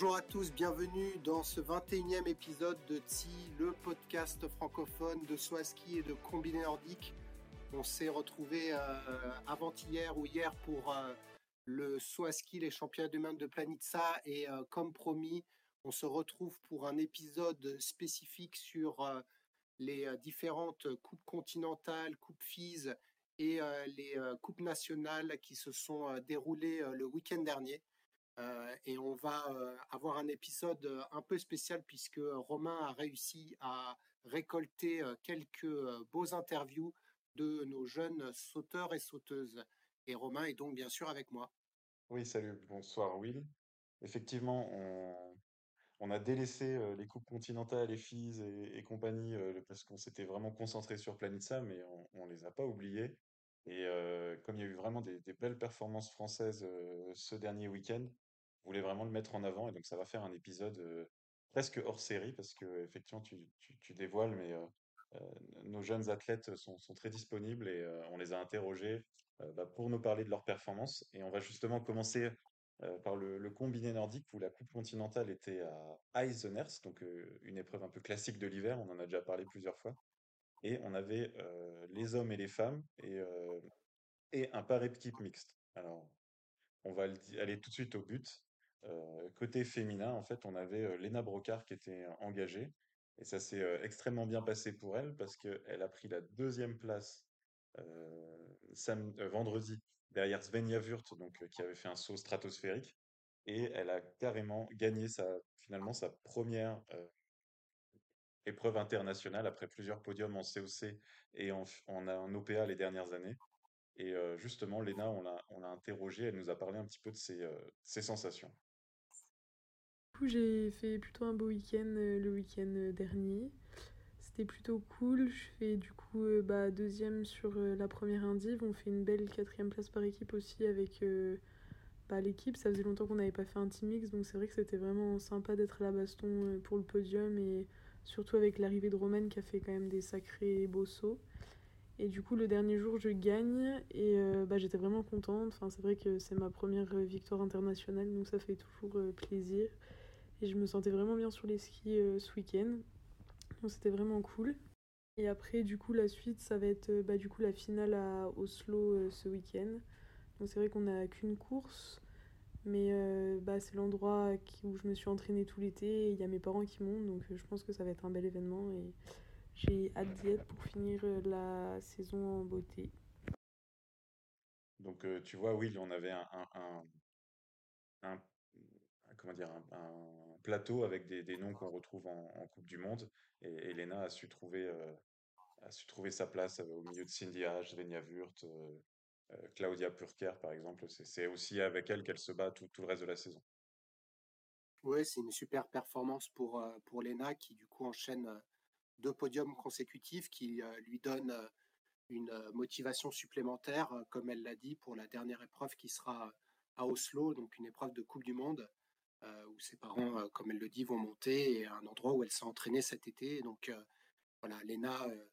Bonjour à tous, bienvenue dans ce 21e épisode de TSI, le podcast francophone de Swaski et de Combiné Nordique. On s'est retrouvé euh, avant-hier ou hier pour euh, le Swaski, les championnats du monde de Planitza. Et euh, comme promis, on se retrouve pour un épisode spécifique sur euh, les différentes coupes continentales, coupes FIS et les coupes nationales qui se sont déroulées le week-end dernier. Euh, et on va euh, avoir un épisode euh, un peu spécial puisque Romain a réussi à récolter quelques beaux interviews de nos jeunes sauteurs et sauteuses. Et Romain est donc bien sûr avec moi. Oui, salut, bonsoir Will. Effectivement, on, a délaissé les coupes continentales, les FIS et, compagnie parce qu'on s'était vraiment concentré sur Planitza, mais on, on les a pas oubliés. Et comme il y a eu vraiment des, belles performances françaises ce dernier week-end, on voulait vraiment le mettre en avant et donc ça va faire un épisode presque hors série parce que effectivement tu, tu, dévoiles, mais nos jeunes athlètes sont, sont très disponibles et on les a interrogés bah, pour nous parler de leurs performances. Et on va justement commencer par le, combiné nordique où la coupe continentale était à Eiseners, donc une épreuve un peu classique de l'hiver, on en a déjà parlé plusieurs fois. Et on avait les hommes et les femmes et, et un par équipe mixte. Alors, on va aller tout de suite au but. Côté féminin, en fait, on avait euh, Léna Brocard qui était engagée. Et ça s'est extrêmement bien passé pour elle parce qu'elle a pris la deuxième place euh, vendredi derrière Svenja Wurth, donc, qui avait fait un saut stratosphérique. Et elle a carrément gagné sa, finalement sa première épreuve internationale après plusieurs podiums en COC et en, en, OPA les dernières années. Et justement, Léna, on l'a, interrogée, elle nous a parlé un petit peu de ses sensations. Coup, j'ai fait plutôt un beau week-end euh, le week-end euh, dernier. C'était plutôt cool. Je fais du coup euh, bah, deuxième sur la première indiv. On fait une belle quatrième place par équipe aussi avec bah, l'équipe. Ça faisait longtemps qu'on n'avait pas fait un team mix, donc c'est vrai que c'était vraiment sympa d'être à la baston pour le podium et surtout avec l'arrivée de Romaine qui a fait quand même des sacrés beaux sauts. Et du coup, le dernier jour, je gagne et bah, j'étais vraiment contente. Enfin, c'est vrai que c'est ma première victoire internationale, donc ça fait toujours plaisir. Et je me sentais vraiment bien sur les skis euh, ce week-end. Donc c'était vraiment cool. Et après, du coup, la suite, ça va être euh, bah, du coup, la finale à Oslo euh, ce week-end. Donc c'est vrai qu'on n'a qu'une course, mais bah, c'est l'endroit où je me suis entraînée tout l'été. Il y a mes parents qui montent, donc je pense que ça va être un bel événement. Et j'ai hâte d'y être pour finir la saison en beauté. Donc, tu vois, oui, on avait un, un, un, comment dire, un plateau avec des, noms qu'on retrouve en, Coupe du Monde. Et, Léna a su trouver, euh, a su trouver sa place euh, au milieu de Cindy H, euh, euh, Claudia Purker, par exemple. C'est aussi avec elle qu'elle se bat tout, tout le reste de la saison. Oui, c'est une super performance pour, euh, pour Lena qui du coup enchaîne deux podiums consécutifs qui lui donnent euh, une motivation supplémentaire, comme elle l'a dit, pour la dernière épreuve qui sera à Oslo, donc une épreuve de Coupe du Monde, où ses parents, euh, comme elle le dit, vont monter et un endroit où elle s'est entraînée cet été. Donc euh, voilà, Lena euh,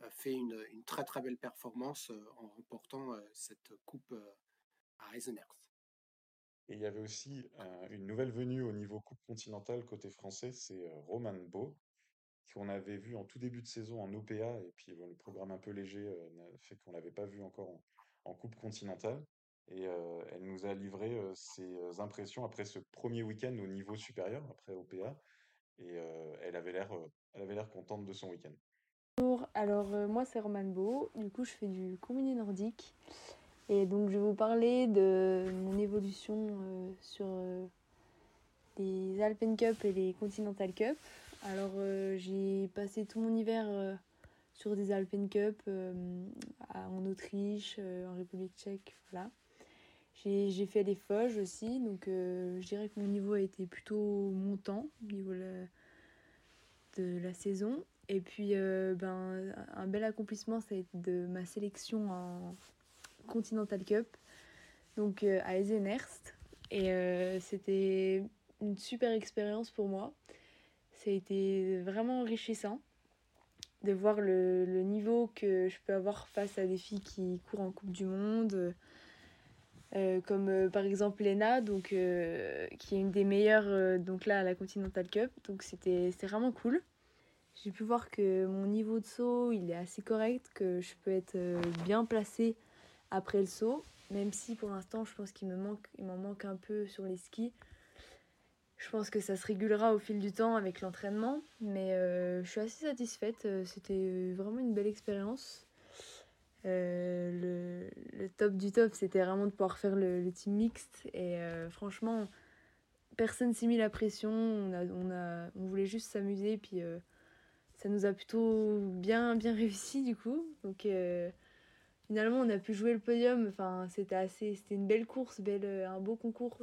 a fait une, très très belle performance euh, en remportant euh, cette coupe euh, à Eisenherz. Et il y avait aussi euh, une nouvelle venue au niveau Coupe continentale côté français, c'est euh, Roman Bo, qu'on avait vu en tout début de saison en OPA, et puis le programme un peu léger euh, fait qu'on l'avait pas vu encore en, en Coupe continentale. Et elle nous a livré ses impressions après ce premier week-end au niveau supérieur, après OPA, et elle avait l'air, elle avait l'air contente de son week-end. Bonjour, alors moi c'est Roman Beau, du coup je fais du combiné nordique et donc je vais vous parler de mon évolution sur les Alpen Cup et les Continental Cup. Alors j'ai passé tout mon hiver sur des Alpen Cup en Autriche, en République tchèque, voilà. J'ai fait les Foges aussi, donc je dirais que mon niveau a été plutôt montant au niveau de la saison. Et puis, ben, un bel accomplissement, ça a été de ma sélection en Continental Cup, donc à Eisenherst. Et c'était une super expérience pour moi. Ça a été vraiment enrichissant de voir le, le, niveau que je peux avoir face à des filles qui courent en Coupe du Monde. Euh, comme euh, par exemple Lena, donc, euh, qui est une des meilleures donc là, à la Continental Cup. Donc c'était vraiment cool. J'ai pu voir que mon niveau de saut il est assez correct, que je peux être bien placée après le saut, même si pour l'instant je pense qu'il me manque, il m'en manque un peu sur les skis. Je pense que ça se régulera au fil du temps avec l'entraînement, mais je suis assez satisfaite. C'était vraiment une belle expérience. Euh, le, top du top, c'était vraiment de pouvoir faire le, team mixte. Et euh, franchement, personne s'est mis la pression. On, a, on, a, on voulait juste s'amuser. Puis euh, ça nous a plutôt bien, bien réussi du coup. Donc finalement, on a pu jouer le podium. Enfin, c'était assez, c'était une belle course, belle, un beau concours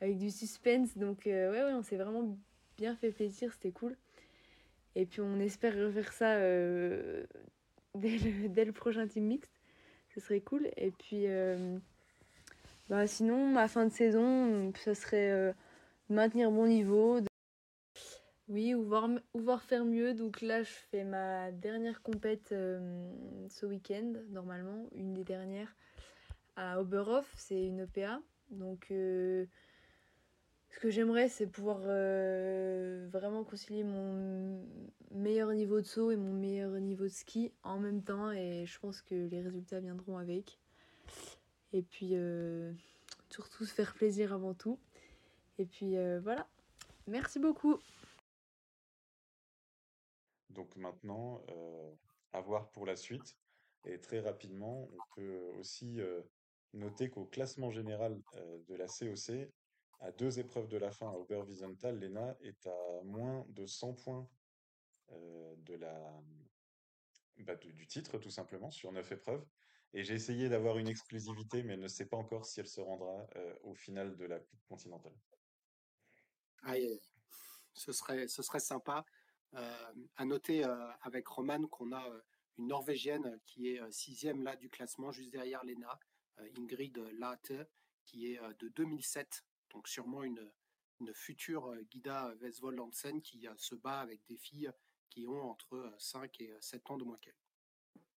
avec du suspense. Donc ouais, ouais, on s'est vraiment bien fait plaisir. C'était cool. Et puis on espère refaire ça dès le, prochain team mixte. Ce serait cool. Et puis, euh, bah, sinon, ma fin de saison, ce serait euh, maintenir mon niveau. Oui, ou voir, ou voir faire mieux. Donc là, je fais ma dernière compète euh, ce week-end, normalement, une des dernières, à Oberhof. C'est une EPA. Donc ce que j'aimerais, c'est pouvoir euh, vraiment concilier mon meilleur niveau de saut et mon meilleur niveau de ski en même temps. Et je pense que les résultats viendront avec. Et puis, euh, surtout se faire plaisir avant tout. Et puis, euh, voilà. Merci beaucoup. Donc maintenant, à voir pour la suite. Et très rapidement, on peut aussi noter qu'au classement général de la COC, à deux épreuves de la fin à Oberwiesenthal, Lena est à moins de 100 points euh, de la, bah, du titre, tout simplement, sur neuf épreuves. Et j'ai essayé d'avoir une exclusivité, mais elle ne sait pas encore si elle se rendra euh, au final de la Coupe continentale. ce serait, ce serait sympa. Euh, à noter avec Roman qu'on a une Norvégienne qui est sixième là du classement, juste derrière Lena, Ingrid Late, qui est de 2007 donc sûrement une, une future Guida Vesvold Hansen qui se bat avec des filles qui ont entre 5 euh, et 7 ans de moins qu'elle.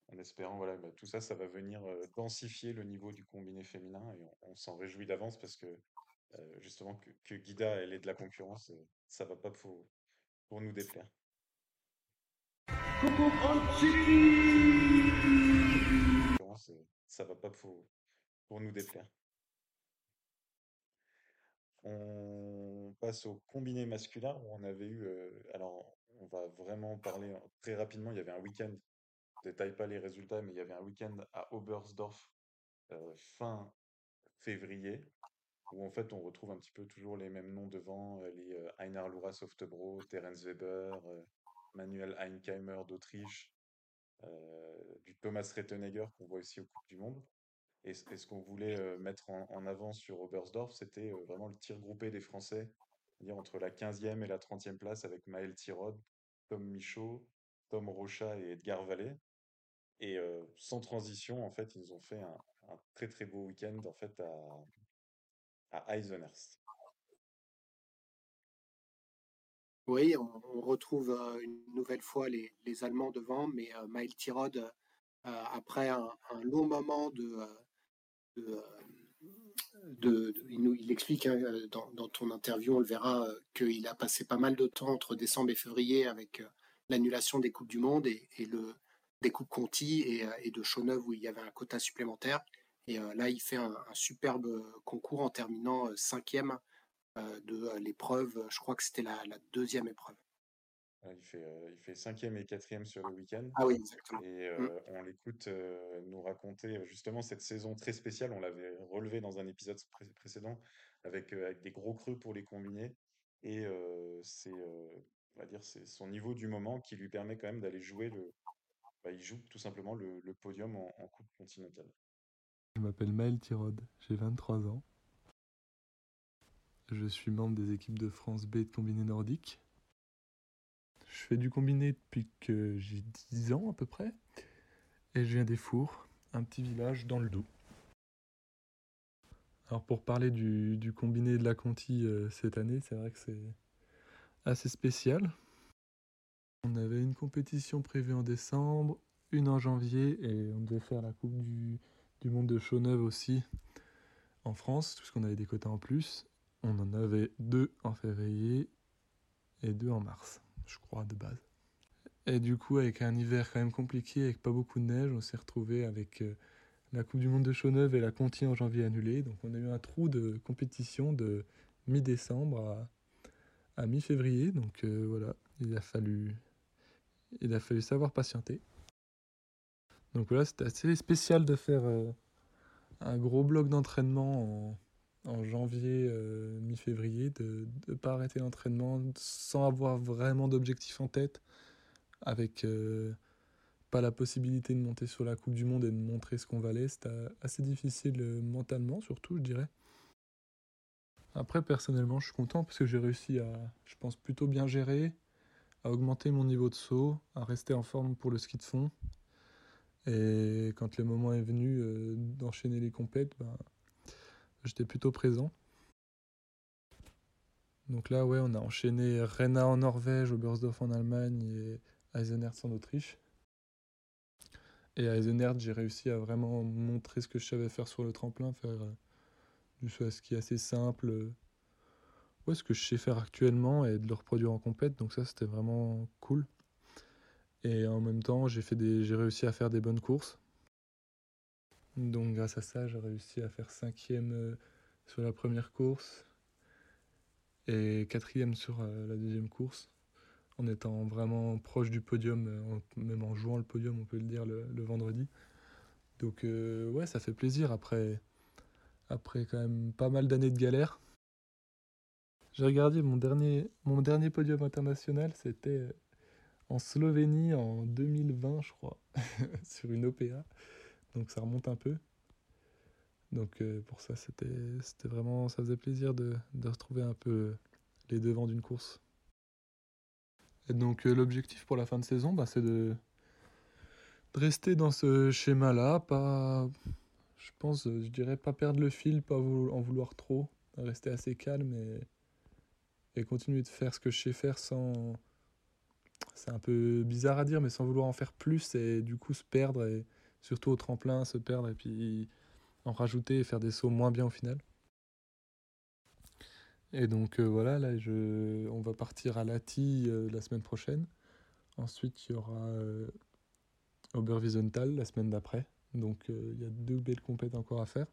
En espérant, voilà, bah, tout ça, ça va venir densifier le niveau du combiné féminin et on, s'en réjouit d'avance parce que justement que, que, Guida elle est de la concurrence, ça va pas pour, pour nous déplaire. Ça va pas pour, pour nous déplaire. On passe au combiné masculin où on avait eu. Euh, alors, on va vraiment parler très rapidement. Il y avait un week-end. Je détaille pas les résultats, mais il y avait un week-end à Oberstdorf euh, fin février où en fait on retrouve un petit peu toujours les mêmes noms devant euh, les Einar Lura Softebro, Terence Weber, Manuel Einkheimer d'Autriche, du Thomas Rettenegger qu'on voit aussi au Coupe du Monde. Et, ce qu'on voulait mettre en, avant sur Oberstdorf, c'était vraiment le tir groupé des Français, dire entre la 15e et la 30e place avec Maël Tirod, Tom Michaud, Tom Rocha et Edgar Vallée. Et euh, sans transition, en fait, ils ont fait un, très très beau week-end en fait à, à Eisenhurst. Oui, on, retrouve une nouvelle fois les, Allemands devant, mais Maël Tirod, après un, long moment de, il, explique hein, dans, ton interview, on le verra, euh, qu'il a passé pas mal de temps entre décembre et février avec euh, l'annulation des Coupes du Monde et, des Coupes Conti et, euh, et de Chauneuve où il y avait un quota supplémentaire. Et là, il fait un, superbe concours en terminant cinquième de l'épreuve, je crois que c'était la deuxième épreuve. Il fait, euh, il fait cinquième et quatrième sur le week-end. Ah oui, exactement. Et mmh. euh, on l'écoute euh, nous raconter justement cette saison très spéciale. On l'avait relevé dans un épisode précédent avec, avec des gros creux pour les combinés. Et c'est, on va dire, c'est son niveau du moment qui lui permet quand même d'aller jouer le. Bah, il joue tout simplement le, le podium en, en Coupe continentale. Je m'appelle Maël Tirode, j'ai 23 ans. Je suis membre des équipes de France B de combiné nordique. Je fais du combiné depuis que j'ai 10 ans à peu près. Et je viens des Fours, un petit village dans le Doubs. Alors pour parler du, combiné de la Conti euh, cette année, c'est vrai que c'est assez spécial. On avait une compétition prévue en décembre, une en janvier et on devait faire la Coupe du, Monde de Chaux-Neuve aussi en France, puisqu'on avait des quotas en plus. On en avait deux en février et deux en mars, je crois, de base. Et du coup, avec un hiver quand même compliqué, avec pas beaucoup de neige, on s'est retrouvé avec euh, la Coupe du Monde de Chaux-Neuve et la Conti en janvier annulée. Donc on a eu un trou de compétition de mi-décembre à, mi-février. Donc euh, voilà, il a fallu, il a fallu savoir patienter. Donc voilà, c'était assez spécial de faire euh, un gros bloc d'entraînement en, janvier, euh, mi-février, de ne pas arrêter l'entraînement sans avoir vraiment d'objectif en tête, avec euh, pas la possibilité de monter sur la Coupe du Monde et de montrer ce qu'on valait. C'était assez difficile mentalement, surtout, je dirais. Après, personnellement, je suis content parce que j'ai réussi à, je pense, plutôt bien gérer, à augmenter mon niveau de saut, à rester en forme pour le ski de fond et quand le moment est venu euh, d'enchaîner les compètes, ben, j'étais plutôt présent. Donc là, ouais, on a enchaîné Rena en Norvège, Oberstdorf en Allemagne et Eisenherz en Autriche. Et à Eisenherz, j'ai réussi à vraiment montrer ce que je savais faire sur le tremplin, faire euh, du ski assez simple. Ouais, ce que je sais faire actuellement et de le reproduire en compète. Donc ça, c'était vraiment cool. Et en même temps, j'ai réussi à faire des bonnes courses. Donc grâce à ça, j'ai réussi à faire cinquième euh, sur la première course et quatrième sur euh, la deuxième course, en étant vraiment proche du podium, euh, même en jouant le podium, on peut le dire, le, vendredi. Donc ouais, ça fait plaisir après, après quand même pas mal d'années de galère. J'ai regardé mon dernier, mon dernier podium international, c'était en Slovénie en 2020, je crois, sur une OPA. Donc ça remonte un peu. Donc euh, pour ça, c'était vraiment, ça faisait plaisir de, de, retrouver un peu les devants d'une course. Et donc euh, l'objectif pour la fin de saison, bah, c'est de, rester dans ce schéma-là, pas, je pense, je dirais pas perdre le fil, pas en vouloir trop, rester assez calme et, et continuer de faire ce que je sais faire sans c'est un peu bizarre à dire, mais sans vouloir en faire plus et du coup se perdre, surtout au tremplin, se perdre et puis en rajouter et faire des sauts moins bien au final. Et donc euh, voilà, là je, on va partir à Lati euh, la semaine prochaine. Ensuite il y aura euh, Oberwiesenthal la semaine d'après. Donc il y a deux belles compètes encore à faire.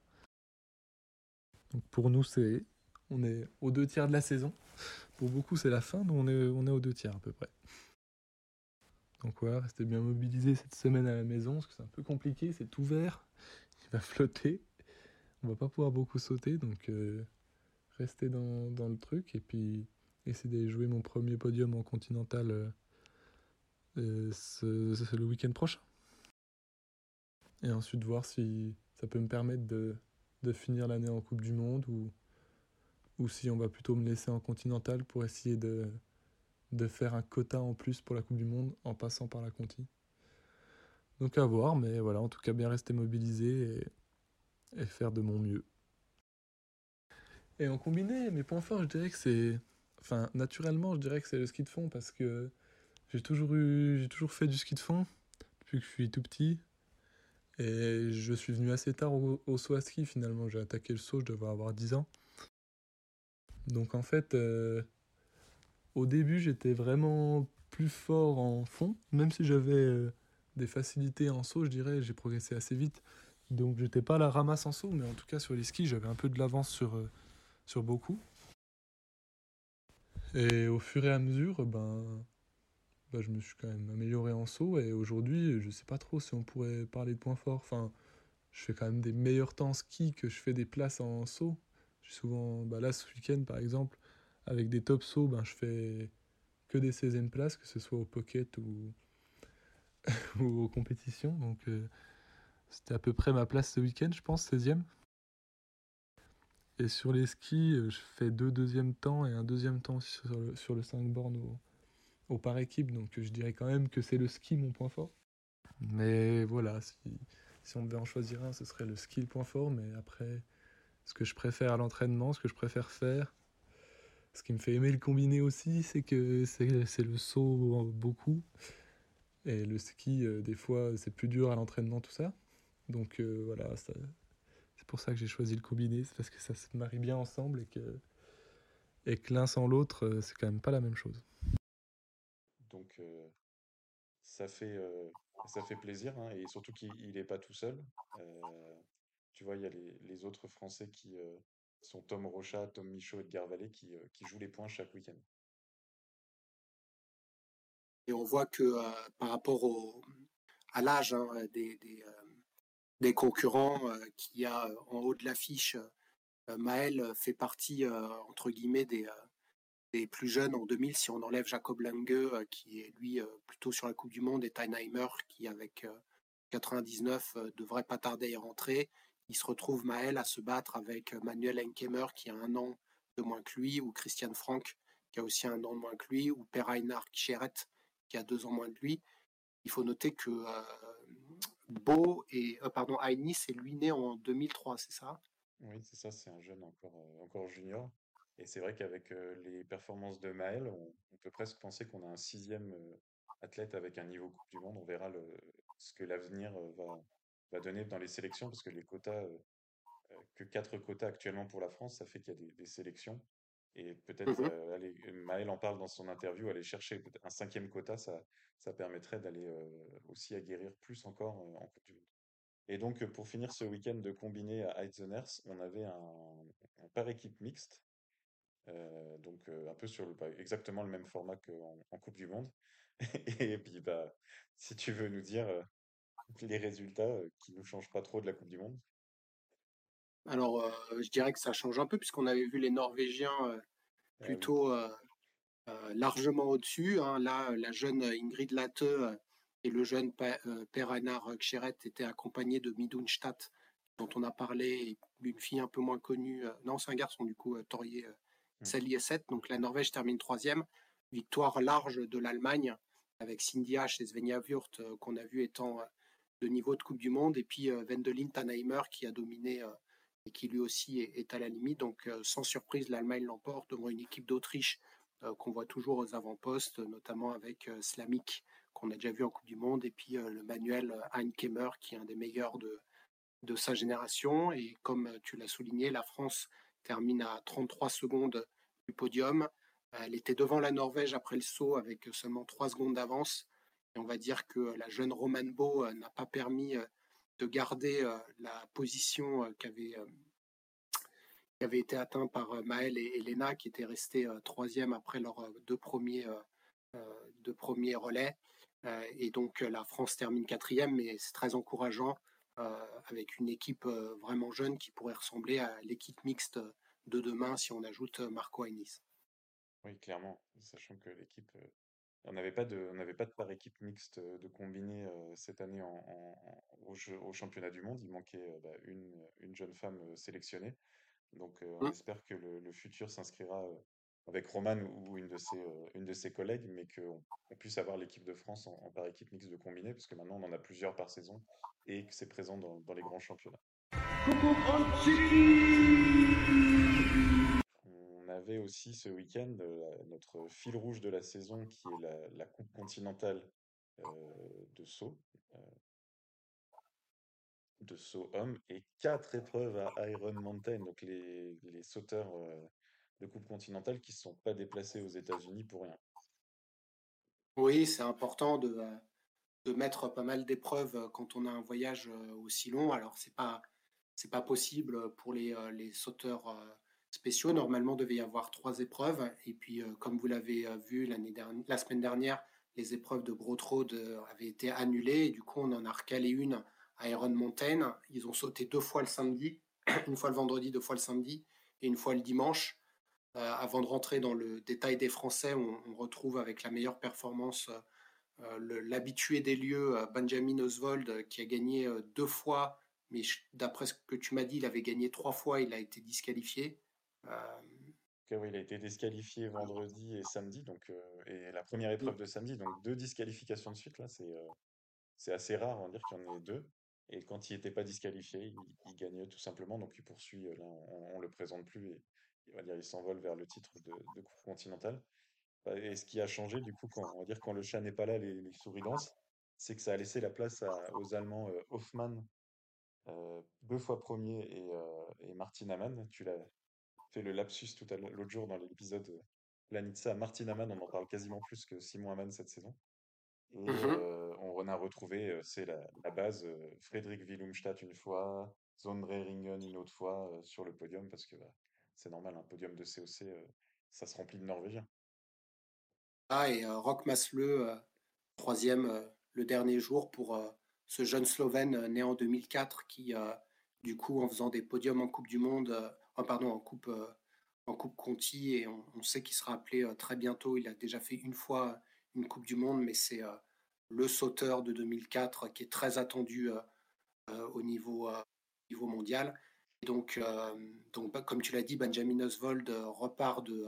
Pour nous c'est on est aux deux tiers de la saison. Pour beaucoup c'est la fin, nous on est, on est aux deux tiers à peu près. Donc voilà, restez bien mobilisés cette semaine à la maison, parce que c'est un peu compliqué, c'est ouvert, il va flotter, on va pas pouvoir beaucoup sauter, donc euh, restez dans, le truc, et puis essayez de jouer mon premier podium en continental euh, euh, ce, le week-end prochain. Et ensuite voir si ça peut me permettre de, finir l'année en Coupe du Monde, ou, ou si on va plutôt me laisser en continental pour essayer de de faire un quota en plus pour la Coupe du Monde en passant par la Conti. Donc à voir, mais voilà, en tout cas bien rester mobilisé et, faire de mon mieux. Et en combiné, mes points forts, je dirais que c'est. Enfin, naturellement, je dirais que c'est le ski de fond parce que j'ai toujours eu. J'ai toujours fait du ski de fond depuis que je suis tout petit. Et je suis venu assez tard au, saut à ski finalement. J'ai attaqué le saut, je devais avoir 10 ans. Donc en fait, euh, au début, j'étais vraiment plus fort en fond, même si j'avais euh, des facilités en saut, je dirais, j'ai progressé assez vite. Donc j'étais pas la ramasse en saut, mais en tout cas sur les skis, j'avais un peu de l'avance sur, euh, sur beaucoup. Et au fur et à mesure, ben, ben, je me suis quand même amélioré en saut. Et aujourd'hui, je sais pas trop si on pourrait parler de points forts. Enfin, je fais quand même des meilleurs temps en ski que je fais des places en saut. Souvent, bah là ce week-end par exemple, avec des top sauts, ben, je fais que des 16e places, que ce soit au pocket ou, ou aux compétitions. Donc euh, C'était à peu près ma place ce week-end, je pense, 16e. Et sur les skis, je fais deux deuxièmes temps et un deuxième temps sur le, sur le 5 bornes au, par équipe. Donc je dirais quand même que c'est le ski mon point fort. Mais voilà, si, si on devait en choisir un, ce serait le ski le point fort. Mais après, ce que je préfère à l'entraînement, ce que je préfère faire, ce qui me fait aimer le combiné aussi, c'est que c'est le saut beaucoup. Et le ski, euh, des fois, c'est plus dur à l'entraînement, tout ça. Donc euh, voilà, c'est pour ça que j'ai choisi le combiné, c'est parce que ça se marie bien ensemble et que, et que l'un sans l'autre, euh, c'est quand même pas la même chose. Donc ça, fait, ça fait plaisir, hein, et surtout qu'il n'est pas tout seul. tu vois, il y a les, les, autres Français qui, sont Tom Rochat, Tom Michaud et Edgar Vallée qui, euh, qui jouent les points chaque week-end. Et on voit que euh, par rapport à l'âge hein, euh, des, concurrents qu'il y a en haut de l'affiche, Maël fait partie, entre guillemets, des, plus jeunes en 2000, si on enlève Jacob Lange, qui est lui plutôt sur la Coupe du Monde, et Tynheimer, qui avec 99 devrait pas tarder à rentrer il se retrouve Maël à se battre avec euh, Manuel Enkemer qui a un an de moins que lui, ou Christian Frank qui a aussi un an de moins que lui, ou Per Einar Kjeret qui a deux ans moins que lui. Il faut noter que euh, Beau et euh, pardon Ainis est lui né en 2003, c'est ça? Oui, c'est ça, c'est un jeune encore, encore junior. Et c'est vrai qu'avec les performances de Maël, on, peut presque penser qu'on a un sixième athlète avec un niveau Coupe du Monde. On verra ce que l'avenir va, va donner dans les sélections, parce que les quotas, euh, euh, que quatre quotas actuellement pour la France, ça fait qu'il y a des, sélections. Et peut-être, mmh euh, Maël en parle dans son interview, aller chercher un cinquième quota, ça, ça permettrait d'aller aussi aguerrir plus encore en Coupe du Monde. Et donc, pour finir ce week-end de combiné à Heizeners, on avait un, par équipe mixte, donc un peu sur le, exactement le même format qu'en en Coupe du Monde. Et puis, bah, si tu veux nous dire les résultats qui ne changent pas trop de la Coupe du Monde? Alors, euh, je dirais que ça change un peu, puisqu'on avait vu les Norvégiens euh, ah plutôt largement au-dessus. Hein. Là, la jeune Ingrid Latte et le jeune Per Einar Ksheret étaient accompagnés de Midunstadt, dont on a parlé, une fille un peu moins connue. non, c'est un garçon, du coup, Torier. Sally 7. Donc, la Norvège termine troisième. Victoire large de l'Allemagne avec Cindy H et Svenja Wurt, qu'on a vu étant de niveau de Coupe du Monde, et puis euh, Wendelin Tannheimer qui a dominé euh, et qui lui aussi est, à la limite. Donc, euh, sans surprise, l'Allemagne l'emporte devant une équipe d'Autriche qu'on voit toujours aux avant-postes, notamment avec Slamik, qu'on a déjà vu en Coupe du Monde, et puis le Manuel Heinkemmer, qui est un des meilleurs de, de sa génération. Et comme tu l'as souligné, la France termine à 33 secondes du podium. Elle était devant la Norvège après le saut avec seulement 3 secondes d'avance on va dire que la jeune Roman Beau euh, n'a pas permis euh, de garder euh, la position qui avait, été atteinte par Maël et Elena, qui étaient restés troisième après leurs deux premiers, deux premiers relais. et donc la France termine quatrième, mais c'est très encourageant avec une équipe vraiment jeune qui pourrait ressembler à l'équipe mixte de demain si on ajoute Marco Ainis. Oui, clairement, sachant que l'équipe on n'avait pas de, on n'avait pas de par équipe mixte euh, de combiné euh, cette année en, au, championnat du monde. Il manquait euh, bah, une, une, jeune femme sélectionnée. Donc, on mmh. espère que le, futur s'inscrira avec Roman ou une de ses, une de ses collègues, mais qu'on on puisse avoir l'équipe de France en, par équipe mixte de combiné, parce que maintenant on en a plusieurs par saison et que c'est présent dans, dans les grands championnats avait aussi ce week-end notre fil rouge de la saison qui est la, Coupe continentale de saut, de saut homme, et quatre épreuves à Iron Mountain, donc les, les sauteurs de Coupe continentale qui ne sont pas déplacés aux États-Unis pour rien. Oui, c'est important de, de mettre pas mal d'épreuves quand on a un voyage aussi long. Alors, c'est pas c'est pas possible pour les, les sauteurs spéciaux. Normalement, devait y avoir trois épreuves. Et puis, euh, comme vous l'avez euh, vu dernière, la semaine dernière, les épreuves de Gros euh, avaient été annulées. Et du coup, on en a recalé une à Iron Mountain. Ils ont sauté deux fois le samedi, une fois le vendredi, deux fois le samedi et une fois le dimanche. avant de rentrer dans le détail des Français, on, retrouve avec la meilleure performance l'habitué des lieux, Benjamin Oswald, qui a gagné deux fois, mais d'après ce que tu m'as dit, il avait gagné trois fois, il a été disqualifié. Oui, il a été disqualifié vendredi et samedi, donc, et la première mmh. épreuve de samedi, donc deux disqualifications de suite, là, c'est assez rare, on va dire qu'il y en ait deux. Et quand il n'était pas disqualifié, il, gagnait tout simplement. Donc il poursuit, là, on, ne le présente plus et il va dire il s'envole vers le titre de, Coupe continentale. Bah, et ce qui a changé, du coup, quand, on va dire quand le chat n'est pas là, les, souris dansent, c'est que ça a laissé la place aux Allemands euh, Hoffmann, euh, deux fois premier, et, euh, et Martin Amann. Tu l'as fait le lapsus tout à l'autre jour dans l'épisode Planitza. Martin Amann, on en parle quasiment plus que Simon Amann cette saison. Et mmh on a retrouvé, c'est la, base, Frédéric Willumstadt une fois, Sondre Ringen une autre fois sur le podium, parce que bah, c'est normal, un podium de COC, ça se remplit de Norvégiens. Ah, et Rock Masle, troisième le dernier jour pour ce jeune Slovène né en 2004 qui, du coup, en faisant des podiums en Coupe du Monde, en Coupe, en coupe Conti, et on, sait qu'il sera appelé très bientôt. Il a déjà fait une fois une Coupe du Monde, mais c'est le sauteur de 2004 qui est très attendu au niveau, mondial. donc, bah, comme tu l'as dit, Benjamin Oswald repart de,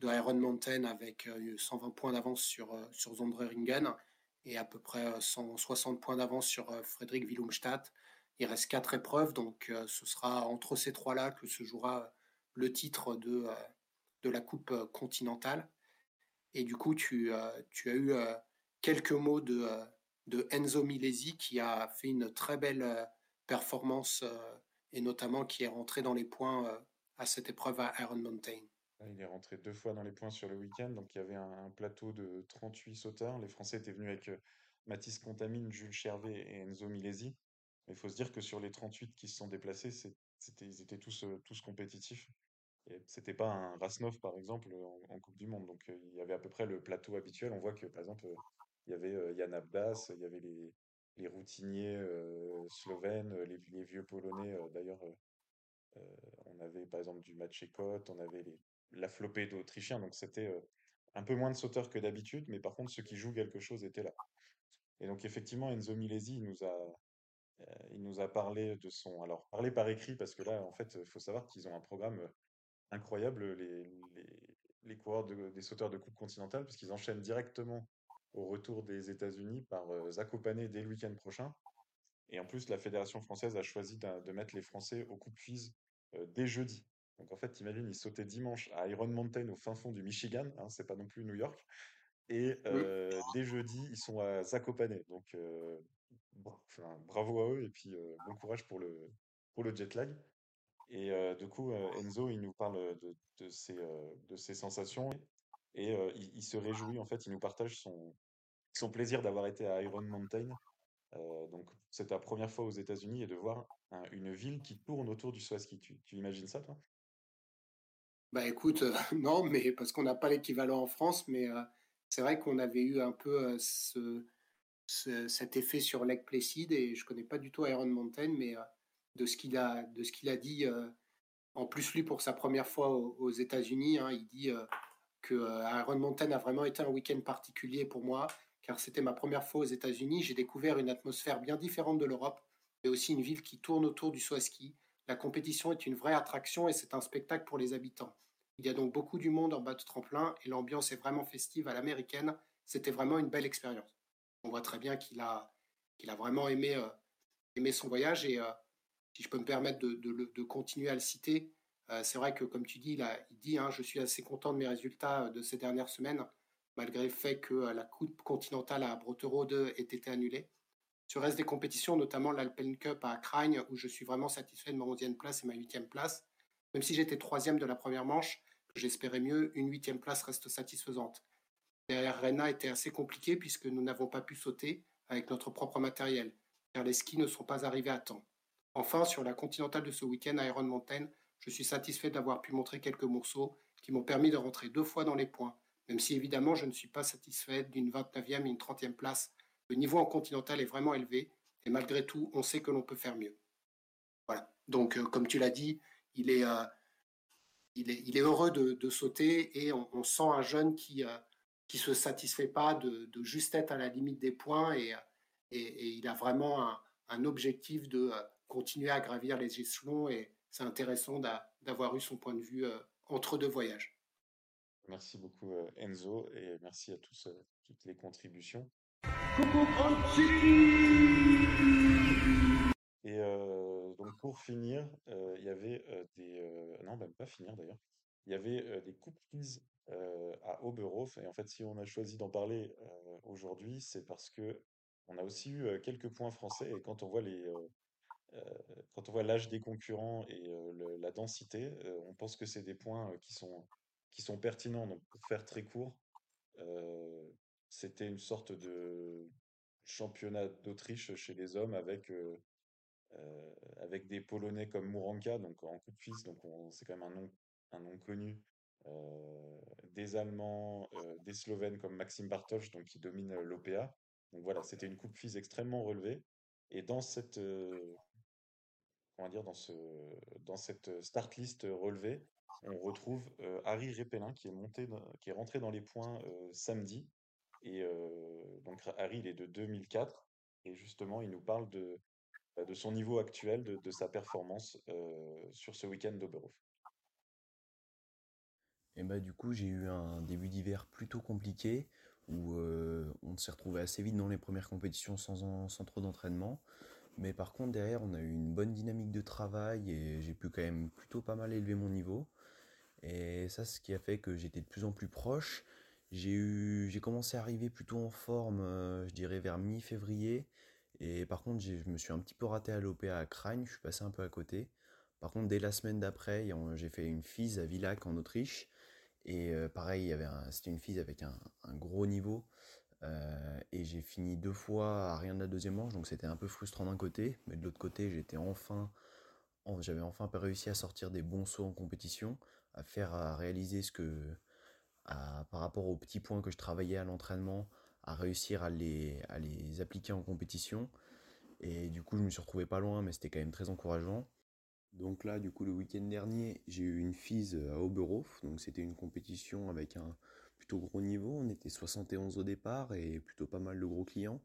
de Iron Mountain avec 120 points d'avance sur, sur Zondreringen et à peu près 160 points d'avance sur Frédéric Willumstadt. Il reste quatre épreuves, donc ce sera entre ces trois-là que se jouera le titre de, de la Coupe continentale. Et du coup, tu, tu as eu quelques mots de, de Enzo Milesi qui a fait une très belle performance et notamment qui est rentré dans les points à cette épreuve à Iron Mountain. Il est rentré deux fois dans les points sur le week-end, donc il y avait un, plateau de 38 sauteurs. Les Français étaient venus avec Mathis Contamine, Jules Chervet et Enzo Milesi. Il faut se dire que sur les 38 qui se sont déplacés, c'était, ils étaient tous, tous compétitifs. C'était pas un Rasnov, par exemple, en, Coupe du Monde. Donc, il y avait à peu près le plateau habituel. On voit que, par exemple, il y avait Yann Abdas, il y avait les, les routiniers slovènes, les, vieux polonais. D'ailleurs, on avait, par exemple, du Matchekot, on avait la flopée d'Autrichiens. Donc, c'était un peu moins de sauteurs que d'habitude. Mais par contre, ceux qui jouent quelque chose étaient là. Et donc, effectivement, Enzo Milesi, il nous a, il nous a parlé de son. Alors, parlé par écrit, parce que là, en fait, il faut savoir qu'ils ont un programme incroyable, les, les, coureurs des sauteurs de Coupe continentale, puisqu'ils enchaînent directement au retour des États-Unis par euh, Zakopane dès le week-end prochain. Et en plus, la Fédération française a choisi de, mettre les Français au Coupe FIS euh, dès jeudi. Donc en fait, imagine, ils sautaient dimanche à Iron Mountain au fin fond du Michigan, hein, c'est pas non plus New York. Et euh, dès jeudi, ils sont à Zakopane. Donc bravo à eux et puis bon courage pour le, pour le jet lag. Et du coup, Enzo, il nous parle de, de, ses, de ses sensations et il, se réjouit, en fait, il nous partage son, son plaisir d'avoir été à Iron Mountain. donc, c'est ta première fois aux États-Unis et de voir une ville qui tourne autour du Swaski. Tu, tu imagines ça, toi? Bah écoute, non, mais parce qu'on n'a pas l'équivalent en France, mais c'est vrai qu'on avait eu un peu ce, cet effet sur Lake Placid et je connais pas du tout Iron Mountain, mais de ce qu'il a, de ce qu'il a dit. en plus, lui, pour sa première fois aux, États-Unis, hein, il dit que Iron Mountain a vraiment été un week-end particulier pour moi, car c'était ma première fois aux États-Unis. J'ai découvert une atmosphère bien différente de l'Europe, mais aussi une ville qui tourne autour du Swaski. La compétition est une vraie attraction et c'est un spectacle pour les habitants. Il y a donc beaucoup du monde en bas de tremplin et l'ambiance est vraiment festive à l'américaine. C'était vraiment une belle expérience. On voit très bien qu'il a, vraiment aimé, aimé son voyage et si je peux me permettre de, continuer à le citer, euh, c'est vrai que, comme tu dis, il, dit hein, Je suis assez content de mes résultats euh, de ces dernières semaines, malgré le fait que euh, la Coupe continentale à Brotterode ait été annulée. Sur le reste des compétitions, notamment l'Alpen Cup à Cragne, où je suis vraiment satisfait de ma 11e place et ma 8e place, même si j'étais troisième de la première manche, j'espérais mieux, une 8e place reste satisfaisante. Derrière Rena était assez compliqué puisque nous n'avons pas pu sauter avec notre propre matériel, car les skis ne sont pas arrivés à temps. Enfin, sur la continentale de ce week-end à Iron Mountain, je suis satisfait d'avoir pu montrer quelques morceaux qui m'ont permis de rentrer deux fois dans les points, même si évidemment je ne suis pas satisfait d'une 29e et une 30e place. Le niveau en continental est vraiment élevé et malgré tout, on sait que l'on peut faire mieux. Voilà. Donc, euh, comme tu l'as dit, il est, euh, il, est, il est, heureux de, sauter et on, sent un jeune qui, euh, qui se satisfait pas de, juste être à la limite des points et, il a vraiment un, objectif de continuer à gravir les échelons et c'est intéressant d'avoir eu son point de vue entre deux voyages. Merci beaucoup Enzo et merci à tous toutes les contributions. Et donc pour finir, il y avait des non pas finir d'ailleurs. Il y avait des coupes prises à Oberhof et en fait si on a choisi d'en parler aujourd'hui, c'est parce que on a aussi eu quelques points français et quand on voit les quand on voit l'âge des concurrents et la densité, on pense que c'est des points qui sont qui sont pertinents. Donc pour faire très court, c'était une sorte de championnat d'Autriche chez les hommes avec euh, avec des Polonais comme Mouranka, donc en coup de fils, donc c'est quand même un nom, un nom connu. Euh, des Allemands, euh, des Slovènes comme Maxime Bartosz, donc qui domine l'OPA. Donc voilà, c'était une coupe fils extrêmement relevée. Et dans cette, comment dire, dans ce, dans cette start list relevée, on retrouve Harry Repellin qui est monté, qui est rentré dans les points samedi. Et donc Harry, il est de 2004. Et justement, il nous parle de, bah, de son niveau actuel, de, sa performance euh, sur ce week-end d'Oberhof. Et bah du coup j'ai eu un début d'hiver plutôt compliqué où euh, on s'est retrouvé assez vite dans les premières compétitions sans, trop d'entraînement. Mais par contre derrière on a eu une bonne dynamique de travail et j'ai pu quand même plutôt pas mal élever mon niveau. Et ça ce qui a fait que j'étais de plus en plus proche. J'ai commencé à arriver plutôt en forme euh, je dirais vers mi-février et par contre, je me suis un petit peu raté à l'OPA à Cragne, je suis passé un peu à côté. Par contre, dès la semaine d'après, j'ai fait une FISE à Villach en Autriche. Et pareil, c'était une FISE avec un, gros niveau. Et j'ai fini deux fois à rien de la deuxième manche, donc c'était un peu frustrant d'un côté. Mais de l'autre côté, j'étais enfin, j'avais enfin réussi à sortir des bons sauts en compétition, à faire, à réaliser ce que, par rapport aux petits points que je travaillais à l'entraînement, à réussir à les, à les appliquer en compétition. Et du coup, je me suis retrouvé pas loin, mais c'était quand même très encourageant. Donc là, du coup, le week-end dernier, j'ai eu une FISE à Oberhof. Donc c'était une compétition avec un plutôt gros niveau. On était 71 au départ et plutôt pas mal de gros clients.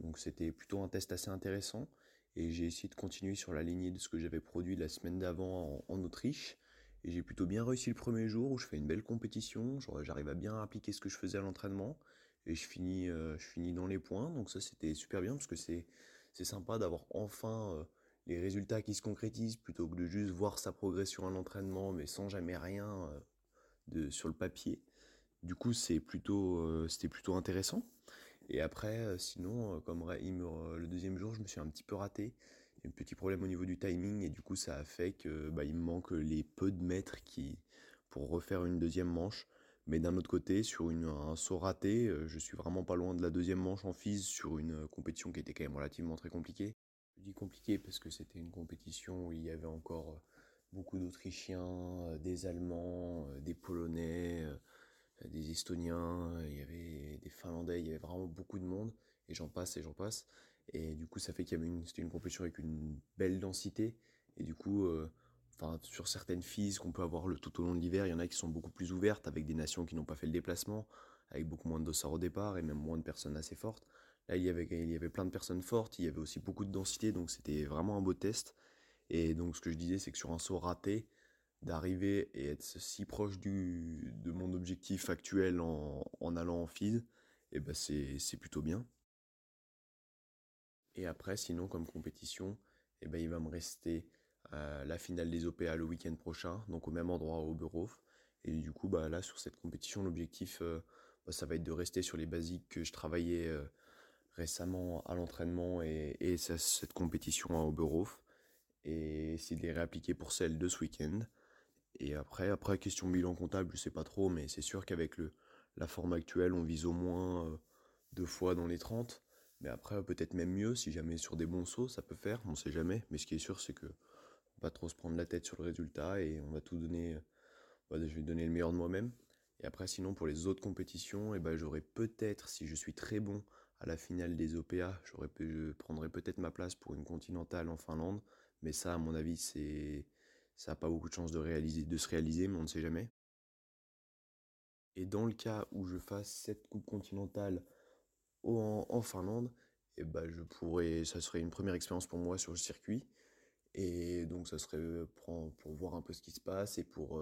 Donc c'était plutôt un test assez intéressant. Et j'ai essayé de continuer sur la lignée de ce que j'avais produit la semaine d'avant en, Autriche. Et j'ai plutôt bien réussi le premier jour où je fais une belle compétition. J'arrive à bien appliquer ce que je faisais à l'entraînement et je finis, euh, je finis dans les points. Donc ça c'était super bien parce que c'est c'est sympa d'avoir enfin euh, les résultats qui se concrétisent plutôt que de juste voir sa progression à l'entraînement mais sans jamais rien euh, de sur le papier. Du coup c'est plutôt c'était plutôt intéressant. Et après sinon comme le deuxième jour je me suis un petit peu raté. un petit problème au niveau du timing et du coup ça a fait que bah, il me manque les peu de mètres qui pour refaire une deuxième manche. Mais d'un autre côté, sur une, un saut raté, euh, je suis vraiment pas loin de la deuxième manche en FISE sur une euh, compétition qui était quand même relativement très compliquée. Je dis compliquée parce que c'était une compétition où il y avait encore euh, beaucoup d'Autrichiens, des Allemands, des Polonais, des Estoniens, il y avait des Finlandais, il y avait vraiment beaucoup de monde, et j'en passe et j'en passe. Et du coup, ça fait qu'il y avait une, c'était une compétition avec une belle densité, et du coup, sur certaines FIS qu'on peut avoir le, tout au long de l'hiver, il y en a qui sont beaucoup plus ouvertes avec des nations qui n'ont pas fait le déplacement, avec beaucoup moins de dossards au départ et même moins de personnes assez fortes. Là, il y avait, il y avait plein de personnes fortes, il y avait aussi beaucoup de densité, donc c'était vraiment un beau test. Et donc, ce que je disais, c'est que sur un saut raté, d'arriver et être si proche du, de mon objectif actuel en, en allant en FIS, et eh ben c'est plutôt bien. Et après, sinon, comme compétition, et eh ben il va me rester la finale des OPA le week-end prochain, donc au même endroit au Oberhof. Et du coup, bah, là, sur cette compétition, l'objectif, euh, bah, ça va être de rester sur les basiques que je travaillais euh, récemment à l'entraînement et, et cette compétition à Oberhof. Et essayer de les réappliquer pour celle de ce week-end. Et après, après, question bilan comptable, je sais pas trop, mais c'est sûr qu'avec le, la forme actuelle, on vise au moins euh, deux fois dans les 30. Mais après, peut-être même mieux, si jamais sur des bons sauts, ça peut faire, on sait jamais. Mais ce qui est sûr, c'est que pas trop se prendre la tête sur le résultat et on va tout donner. Euh, bah, je vais donner le meilleur de moi-même. Et après, sinon, pour les autres compétitions, eh ben, j'aurais peut-être, si je suis très bon à la finale des OPA, je prendrais peut-être ma place pour une continentale en Finlande. Mais ça, à mon avis, ça n'a pas beaucoup de chances de, se réaliser, mais on ne sait jamais. Et dans le cas où je fasse cette coupe continentale en, Finlande, et eh bah ben, je pourrais, ça serait une première expérience pour moi sur le circuit. Et donc ça serait pour, pour voir un peu ce qui se passe et pour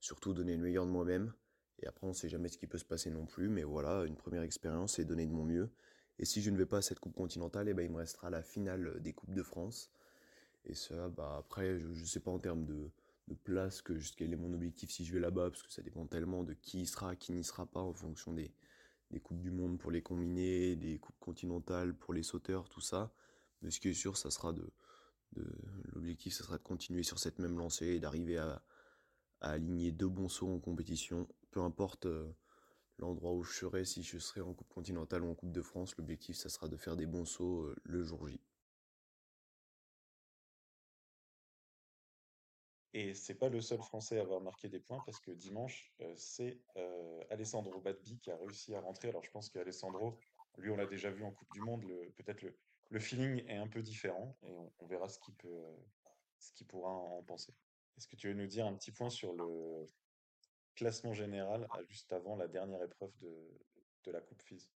surtout donner le meilleur de moi-même. Et après, on ne sait jamais ce qui peut se passer non plus, mais voilà, une première expérience et donner de mon mieux. Et si je ne vais pas à cette Coupe continentale, eh ben, il me restera la finale des Coupes de France. Et ça, bah, après, je ne sais pas en termes de, de place que quel est mon objectif si je vais là-bas, parce que ça dépend tellement de qui y sera, qui n'y sera pas, en fonction des, des Coupes du Monde pour les combinés, des Coupes continentales pour les sauteurs, tout ça. Mais ce qui est sûr, ça sera de, de l'objectif, ça sera de continuer sur cette même lancée et d'arriver à, à aligner deux bons sauts en compétition, peu importe euh, l'endroit où je serai, si je serai en Coupe continentale ou en Coupe de France, l'objectif, ça sera de faire des bons sauts euh, le jour J. Et c'est pas le seul Français à avoir marqué des points parce que dimanche, euh, c'est Alessandro Badbi qui a réussi à rentrer. Alors je pense qu'Alessandro, lui, on l'a déjà vu en Coupe du Monde, peut-être le, le, feeling est un peu différent et on, verra ce qu'il peut, ce qu'il pourra en penser. Est-ce que tu veux nous dire un petit point sur le classement général juste avant la dernière épreuve de, la Coupe FIS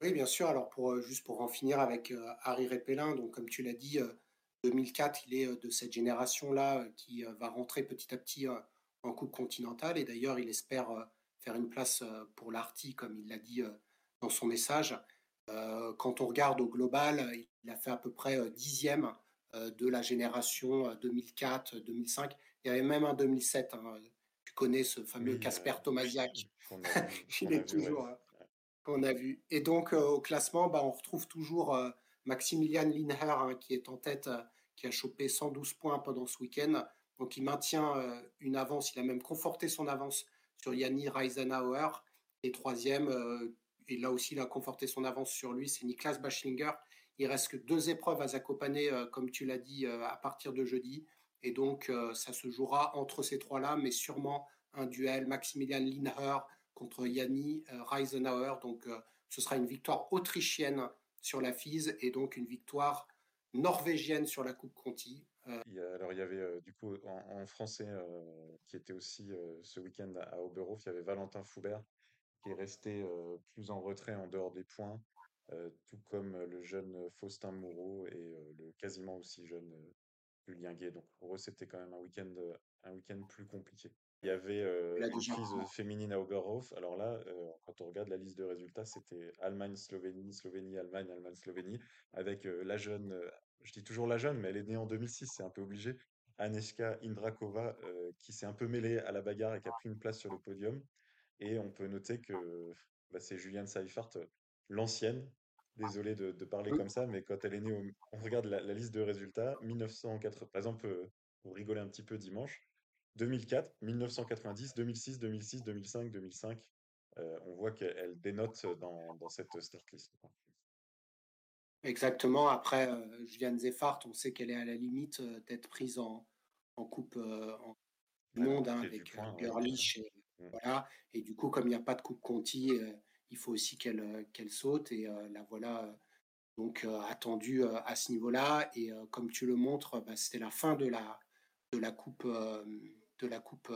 Oui, bien sûr. Alors, pour, juste pour en finir avec Harry Répélin, donc comme tu l'as dit, 2004, il est de cette génération-là qui va rentrer petit à petit en Coupe continentale. Et d'ailleurs, il espère faire une place pour l'Arty, comme il l'a dit dans son message. Quand on regarde au global, il a fait à peu près dixième euh, de la génération 2004, euh, 2005. Il y avait même un 2007. Hein. Tu connais ce fameux Casper Tomasiak. Il est toujours. Hein, qu'on a vu. Et donc, euh, au classement, bah, on retrouve toujours Maximilian Linher, hein, qui est en tête, qui a chopé 112 points pendant ce week-end. Donc, il maintient une avance. Il a même conforté son avance sur Yanni Reisenauer. Et troisième, et là aussi, il a conforté son avance sur lui, c'est Niklas Bachlinger, il reste que deux épreuves à Zakopane, euh, comme tu l'as dit, euh, à partir de jeudi. Et donc, euh, ça se jouera entre ces trois-là, mais sûrement un duel Maximilian Linher contre Yanni Reisenauer. Donc, ce sera une victoire autrichienne sur la FISE et donc une victoire norvégienne sur la Coupe Conti. alors, il y avait du coup en, français qui était aussi ce week-end à Oberhof, il y avait Valentin Foubert qui est resté plus en retrait en dehors des points. Euh, tout comme le jeune Faustin Moreau et le quasiment aussi jeune Julien Guay. Donc pour eux, c'était quand même un week-end un week-end plus compliqué. Il y avait une prise féminine à Oberhof. Alors là, quand on regarde la liste de résultats, c'était Allemagne, Slovénie, Slovénie, Allemagne, Allemagne, Slovénie, avec la jeune, je dis toujours la jeune, mais elle est née en 2006, c'est un peu obligé, Aneshka Indrakova, qui s'est un peu mêlée à la bagarre et qui a pris une place sur le podium. Et on peut noter que bah, c'est Juliane Seifert, l'ancienne, désolé de, parler comme ça, mais quand elle est née, on regarde la, liste de résultats, 1980, par exemple, euh, pour rigoler un petit peu dimanche, 2004, 1990, 2006, 2006, 2005, 2005, on voit qu'elle dénote dans, cette start list. Exactement. Après, euh, Juliane Zeffart, on sait qu'elle est à la limite euh, d'être prise en, coupe en monde hein, avec Girlich. Et, mmh. voilà. et du coup, comme il n'y a pas de coupe Conti, il faut aussi qu'elle euh, saute et euh, la voilà euh, donc attendue à ce niveau-là. Et comme tu le montres, bah, c'était la fin de la, de la coupe de la coupe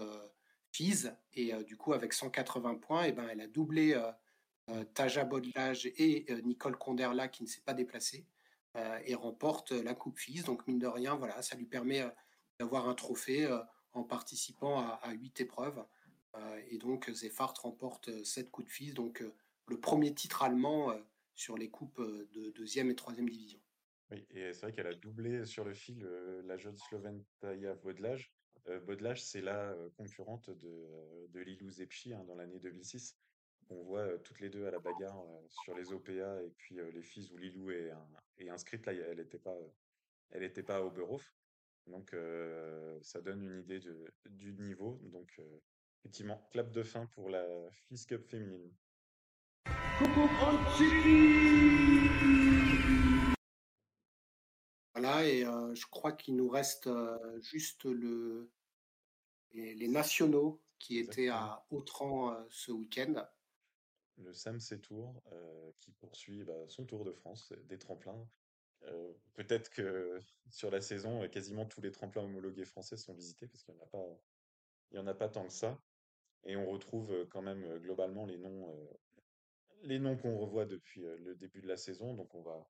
FIS et du coup avec 180 points, et ben elle a doublé Taja Bodlage et Nicole Conderla qui ne s'est pas déplacée et remporte la coupe FIS. Donc mine de rien, voilà, ça lui permet d'avoir un trophée en participant à huit épreuves. et donc Zeffart remporte cette coupe FIS. Donc le premier titre allemand euh, sur les coupes euh, de deuxième et troisième division. Oui, et c'est vrai qu'elle a doublé sur le fil euh, la jeune Slovène Taya Bodlage. Bodlage, c'est la concurrente de, Lilou Zepchi hein, dans l'année 2006. On voit toutes les deux à la bagarre sur les OPA et puis les filles où Lilou est, inscrite. Là, elle n'était pas, elle pas à Oberhof. Donc, ça donne une idée du niveau. Donc, effectivement, clap de fin pour la FIS Cup féminine. Voilà, et euh, je crois qu'il nous reste euh, juste le, les, nationaux qui étaient à Autran euh, ce week-end. Le SAMC Tour qui poursuit bah, son Tour de France des tremplins. Peut-être que sur la saison, quasiment tous les tremplins homologués français sont visités parce qu'il n'y en a pas, il y en a pas tant que ça. Et on retrouve quand même globalement les noms, les noms qu'on revoit depuis le début de la saison. Donc on va,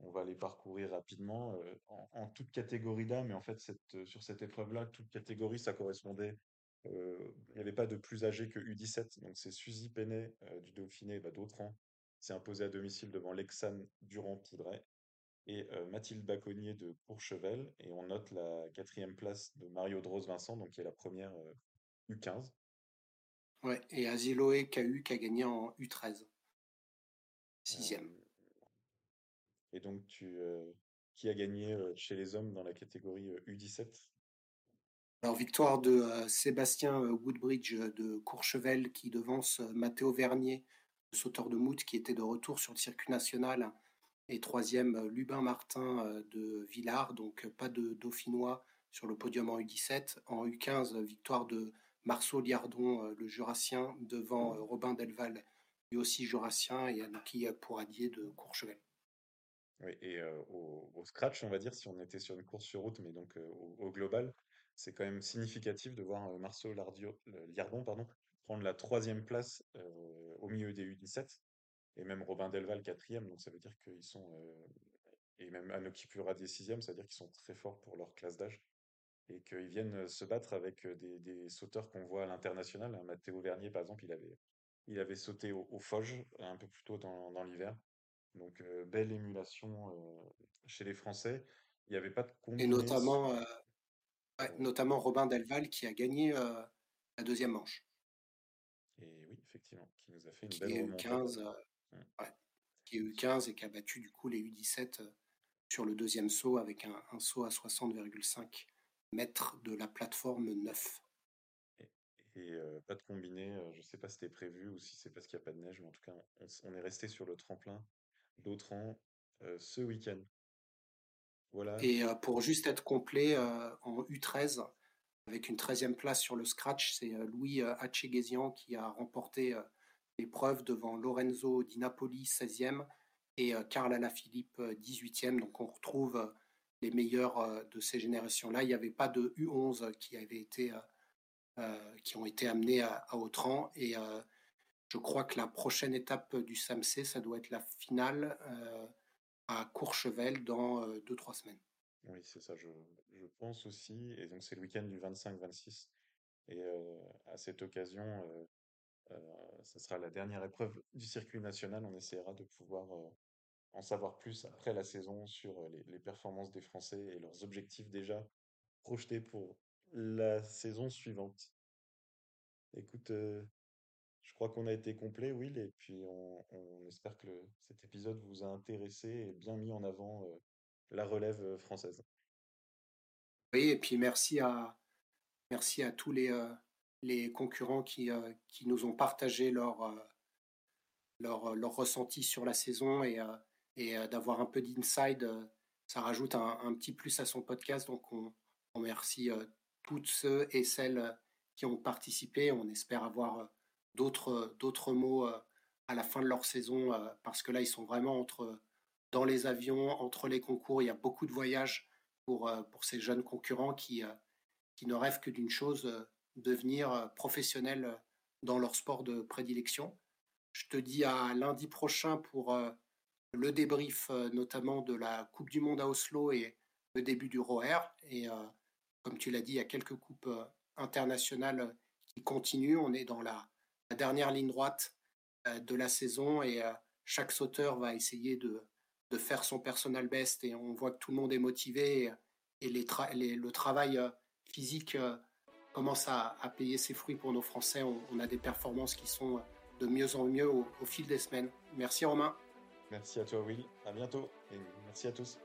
on va les parcourir rapidement en, toute catégorie d'âme. Mais en fait, sur cette épreuve-là, toute catégorie, ça correspondait. il n'y avait pas de plus âgé que U17. Donc c'est Suzy Penet du Dauphiné, bah, d'Autran, s'est imposée à domicile devant Lexane Durand-Poudret et Mathilde Baconnier de Courchevel. Et on note la quatrième place de Mario Dros-Vincent, donc qui est la première U15. Ouais, et Asiloé KU qui a gagné en U13. Sixième. et donc, tu, qui a gagné chez les hommes dans la catégorie U17 alors, victoire de Sébastien Woodbridge de Courchevel qui devance Mathéo Vernier, sauteur de mout, qui était de retour sur le circuit national et troisième, Lubin Martin de Villars, donc pas de Dauphinois sur le podium en U17. En U15, victoire de Marceau Liardon, le Jurassien, devant Robin Delval, lui aussi Jurassien, et Anouki Pouradier de Courchevel. Oui, et au, scratch, on va dire, si on était sur une course sur route, mais donc au, global, c'est quand même significatif de voir Marceau Liardon pardon, prendre la troisième place au milieu des U17 et même Robin Delval quatrième, donc ça veut dire qu'ils sont euh, et même Anoki Puradier sixième, ça veut dire qu'ils sont très forts pour leur classe d'âge et qu'ils viennent euh, se battre avec euh, des, sauteurs qu'on voit à l'international. Hein, Mathéo Vernier, par exemple, il avait, il avait sauté au, au un peu plus tôt dans, l'hiver. Donc, belle émulation chez les Français. Il n'y avait pas de Et notamment, notamment Robin Delval qui a gagné la deuxième manche. Et oui, effectivement, qui nous a fait une belle remontée. 15, qui est U15 et qui a battu du coup les U17 euh, sur le deuxième saut avec un, saut à 60,5 mètres de la plateforme 9. Et, pas de combiné, je ne sais pas si c'était prévu ou si c'est parce qu'il n'y a pas de neige, mais en tout cas, on, est resté sur le tremplin d'Autran ce week-end. Voilà. Et pour juste être complet, en U13, avec une 13e place sur le scratch, c'est Louis Hatcheguesian qui a remporté épreuve devant Lorenzo Di Napoli 16e et euh, Carl Alaphilippe 18e. Euh, Donc on retrouve les meilleurs de ces générations-là. Il n'y avait pas de U11 qui avaient été qui ont été amenés à, à Autran et je crois que la prochaine étape du SAMC, ça doit être la finale à Courchevel dans 2-3 semaines. Oui, c'est ça, je, pense aussi. Et donc, c'est le week-end du 25-26. Et à cette occasion, euh, ce sera la dernière épreuve du circuit national. On essaiera de pouvoir euh, en savoir plus après la saison sur euh, les, performances des Français et leurs objectifs déjà projetés pour la saison suivante. Écoute, je crois qu'on a été complet, Will, et puis on, espère que cet épisode vous a intéressé et bien mis en avant la relève française. Oui, et puis merci à, merci à tous les, les concurrents qui, qui nous ont partagé leur, euh, leur, leur, ressenti sur la saison et, et d'avoir un peu d'inside, ça rajoute un, petit plus à son podcast. Donc on, remercie toutes ceux et celles qui ont participé. On espère avoir d'autres d'autres mots à la fin de leur saison parce que là ils sont vraiment entre dans les avions, entre les concours. Il y a beaucoup de voyages pour, ces jeunes concurrents qui, qui ne rêvent que d'une chose, devenir euh, professionnels euh, dans leur sport de prédilection. Je te dis à lundi prochain pour euh, le débrief notamment de la Coupe du Monde à Oslo et le début du ROER. Et comme tu l'as dit, il y a quelques coupes internationales qui continuent. On est dans la, dernière ligne droite de la saison et chaque sauteur va essayer de, faire son personal best et on voit que tout le monde est motivé et, le travail physique commence à, payer ses fruits pour nos Français. On, a des performances qui sont de mieux en mieux au, au fil des semaines. Merci Romain. Merci à toi Will. À bientôt et merci à tous.